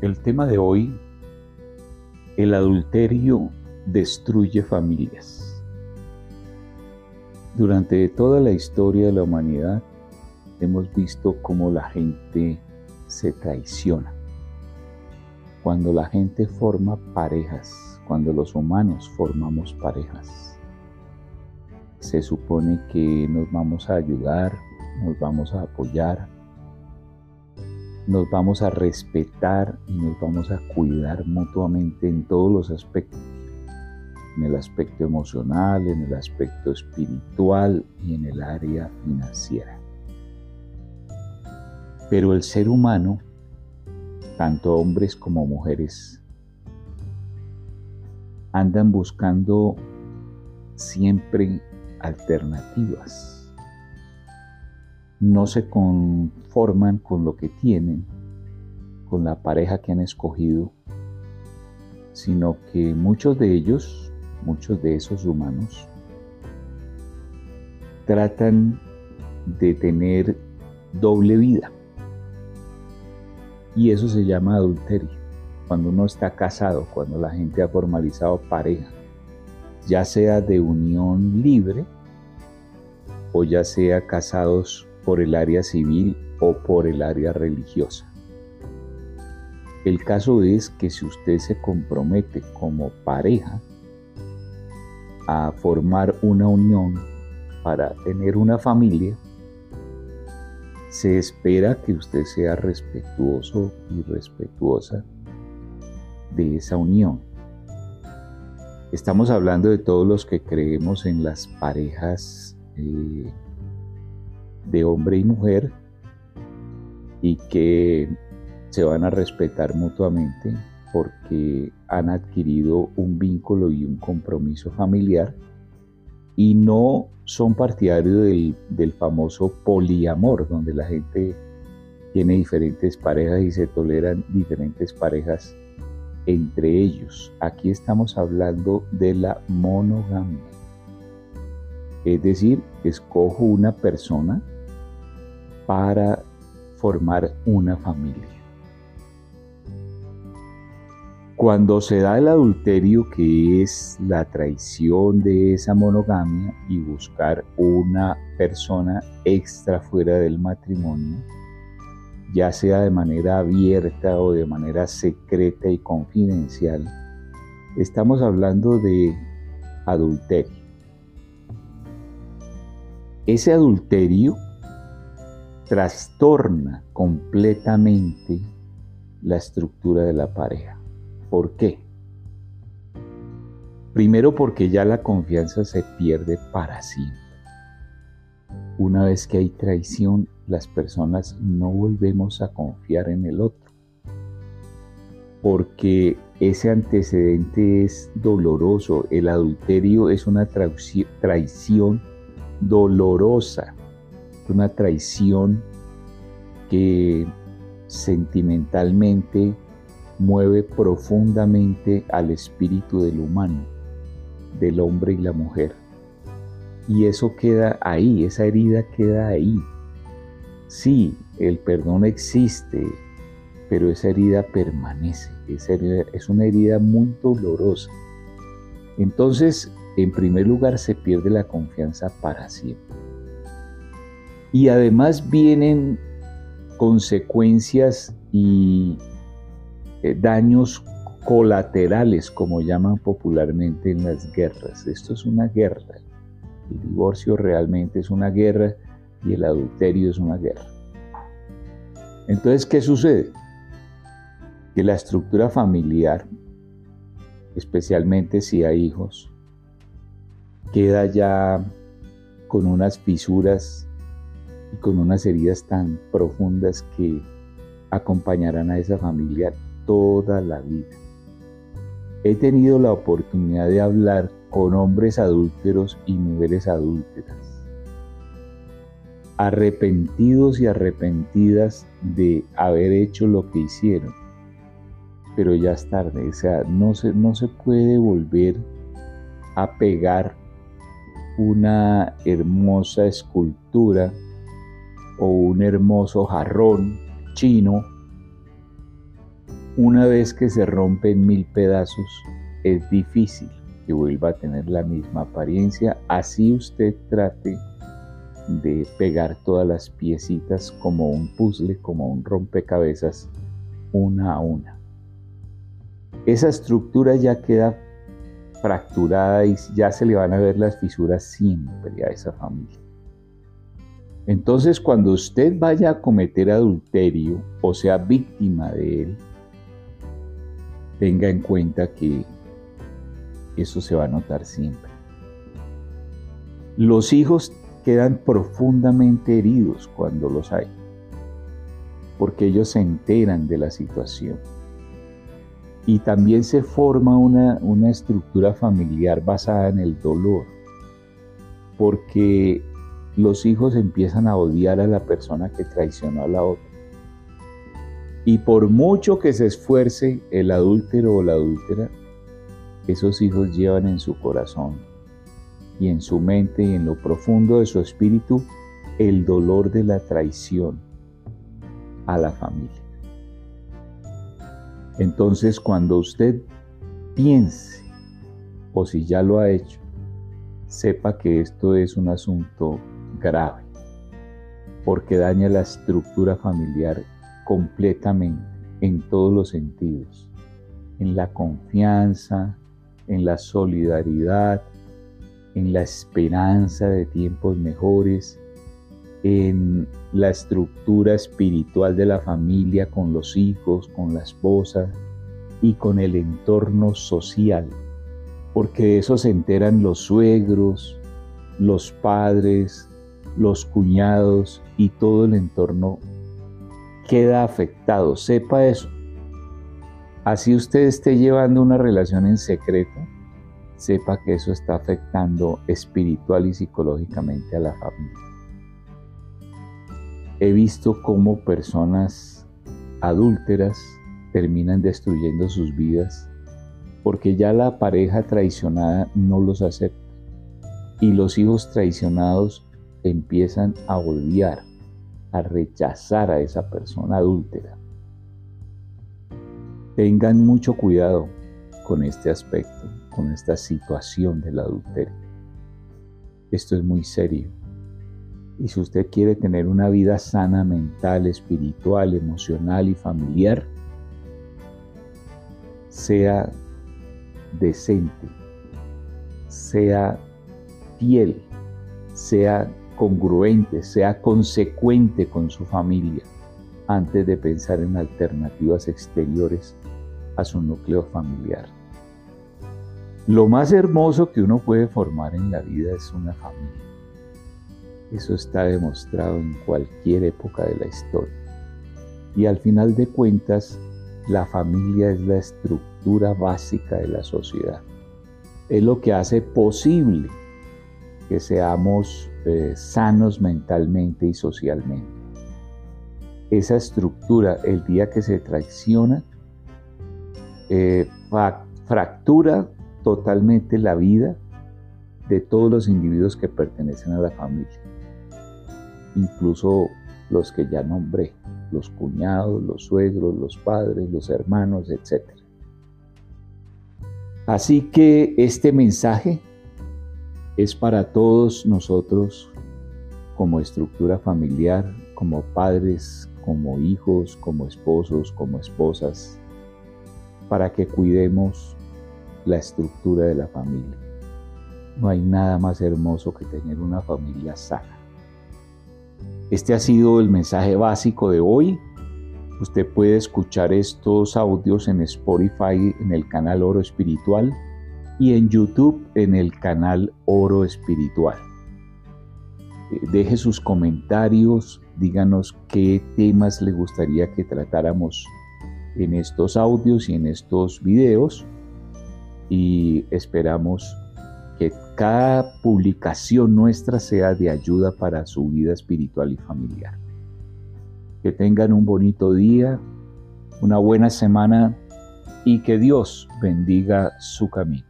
El tema de hoy, el adulterio destruye familias. Durante toda la historia de la humanidad hemos visto cómo la gente se traiciona. Cuando la gente forma parejas, cuando los humanos formamos parejas, se supone que nos vamos a ayudar, nos vamos a apoyar, nos vamos a respetar y nos vamos a cuidar mutuamente en todos los aspectos, en el aspecto emocional, en el aspecto espiritual y en el área financiera. Pero el ser humano, tanto hombres como mujeres, andan buscando siempre alternativas no se conforman con lo que tienen, con la pareja que han escogido, sino que muchos de ellos, muchos de esos humanos, tratan de tener doble vida. Y eso se llama adulterio. Cuando uno está casado, cuando la gente ha formalizado pareja, ya sea de unión libre o ya sea casados por el área civil o por el área religiosa. El caso es que si usted se compromete como pareja a formar una unión para tener una familia, se espera que usted sea respetuoso y respetuosa de esa unión. Estamos hablando de todos los que creemos en las parejas eh, de hombre y mujer y que se van a respetar mutuamente porque han adquirido un vínculo y un compromiso familiar y no son partidarios del, del, famoso poliamor, donde la gente tiene diferentes parejas y se toleran diferentes parejas entre ellos. Aquí estamos hablando de la monogamia. Es decir, escojo una persona para formar una familia. Cuando se da el adulterio, que es la traición de esa monogamia y buscar una persona extra fuera del matrimonio, ya sea de manera abierta o de manera secreta y confidencial, estamos hablando de adulterio. Ese adulterio trastorna completamente la estructura de la pareja. ¿Por qué? Primero porque ya la confianza se pierde para siempre. Una vez que hay traición, las personas no volvemos a confiar en el otro. Porque ese antecedente es doloroso. El adulterio es una traición dolorosa una traición que sentimentalmente mueve profundamente al espíritu del humano, del hombre y la mujer. Y eso queda ahí, esa herida queda ahí. Sí, el perdón existe, pero esa herida permanece, es una herida muy dolorosa. Entonces, en primer lugar, se pierde la confianza para siempre. Y además vienen consecuencias y eh, daños colaterales, como llaman popularmente en las guerras. Esto es una guerra. El divorcio realmente es una guerra y el adulterio es una guerra. Entonces, ¿qué sucede? Que la estructura familiar, especialmente si hay hijos, queda ya con unas fisuras y con unas heridas tan profundas que acompañarán a esa familia toda la vida. He tenido la oportunidad de hablar con hombres adúlteros y mujeres adúlteras, arrepentidos y arrepentidas de haber hecho lo que hicieron, pero ya es tarde, o sea, no se, no se puede volver a pegar una hermosa escultura o un hermoso jarrón chino una vez que se rompe en mil pedazos, es difícil que vuelva a tener la misma apariencia, así usted trate de pegar todas las piecitas como un puzzle, como un rompecabezas, una a una. Esa estructura ya queda fracturada y ya se le van a ver las fisuras siempre a esa familia. Entonces cuando usted vaya a cometer adulterio o sea víctima de él, tenga en cuenta que eso se va a notar siempre. Los hijos quedan profundamente heridos cuando los hay, porque ellos se enteran de la situación. Y también se forma una, una estructura familiar basada en el dolor, porque los hijos empiezan a odiar a la persona que traicionó a la otra. Y por mucho que se esfuerce el adúltero o la adúltera, esos hijos llevan en su corazón y en su mente y en lo profundo de su espíritu el dolor de la traición a la familia. Entonces cuando usted piense, o si ya lo ha hecho, sepa que esto es un asunto grave, porque daña la estructura familiar completamente en todos los sentidos, en la confianza, en la solidaridad, en la esperanza de tiempos mejores, en la estructura espiritual de la familia con los hijos, con la esposa y con el entorno social, porque de eso se enteran los suegros, los padres, los cuñados y todo el entorno queda afectado. Sepa eso. Así usted esté llevando una relación en secreto, sepa que eso está afectando espiritual y psicológicamente a la familia. He visto cómo personas adúlteras terminan destruyendo sus vidas porque ya la pareja traicionada no los acepta y los hijos traicionados empiezan a odiar, a rechazar a esa persona adúltera. Tengan mucho cuidado con este aspecto, con esta situación del adulterio. Esto es muy serio. Y si usted quiere tener una vida sana mental, espiritual, emocional y familiar, sea decente, sea fiel, sea congruente, sea consecuente con su familia antes de pensar en alternativas exteriores a su núcleo familiar. Lo más hermoso que uno puede formar en la vida es una familia. Eso está demostrado en cualquier época de la historia. Y al final de cuentas, la familia es la estructura básica de la sociedad. Es lo que hace posible que seamos eh, sanos mentalmente y socialmente. Esa estructura, el día que se traiciona, eh, fractura totalmente la vida de todos los individuos que pertenecen a la familia, incluso los que ya nombré, los cuñados, los suegros, los padres, los hermanos, etc. Así que este mensaje es para todos nosotros como estructura familiar, como padres, como hijos, como esposos, como esposas, para que cuidemos la estructura de la familia. No hay nada más hermoso que tener una familia sana. Este ha sido el mensaje básico de hoy. Usted puede escuchar estos audios en Spotify en el canal Oro Espiritual y en YouTube en el canal Oro Espiritual. Eh, deje sus comentarios, díganos qué temas le gustaría que tratáramos en estos audios y en estos videos y esperamos que cada publicación nuestra sea de ayuda para su vida espiritual y familiar. Que tengan un bonito día, una buena semana y que Dios bendiga su camino.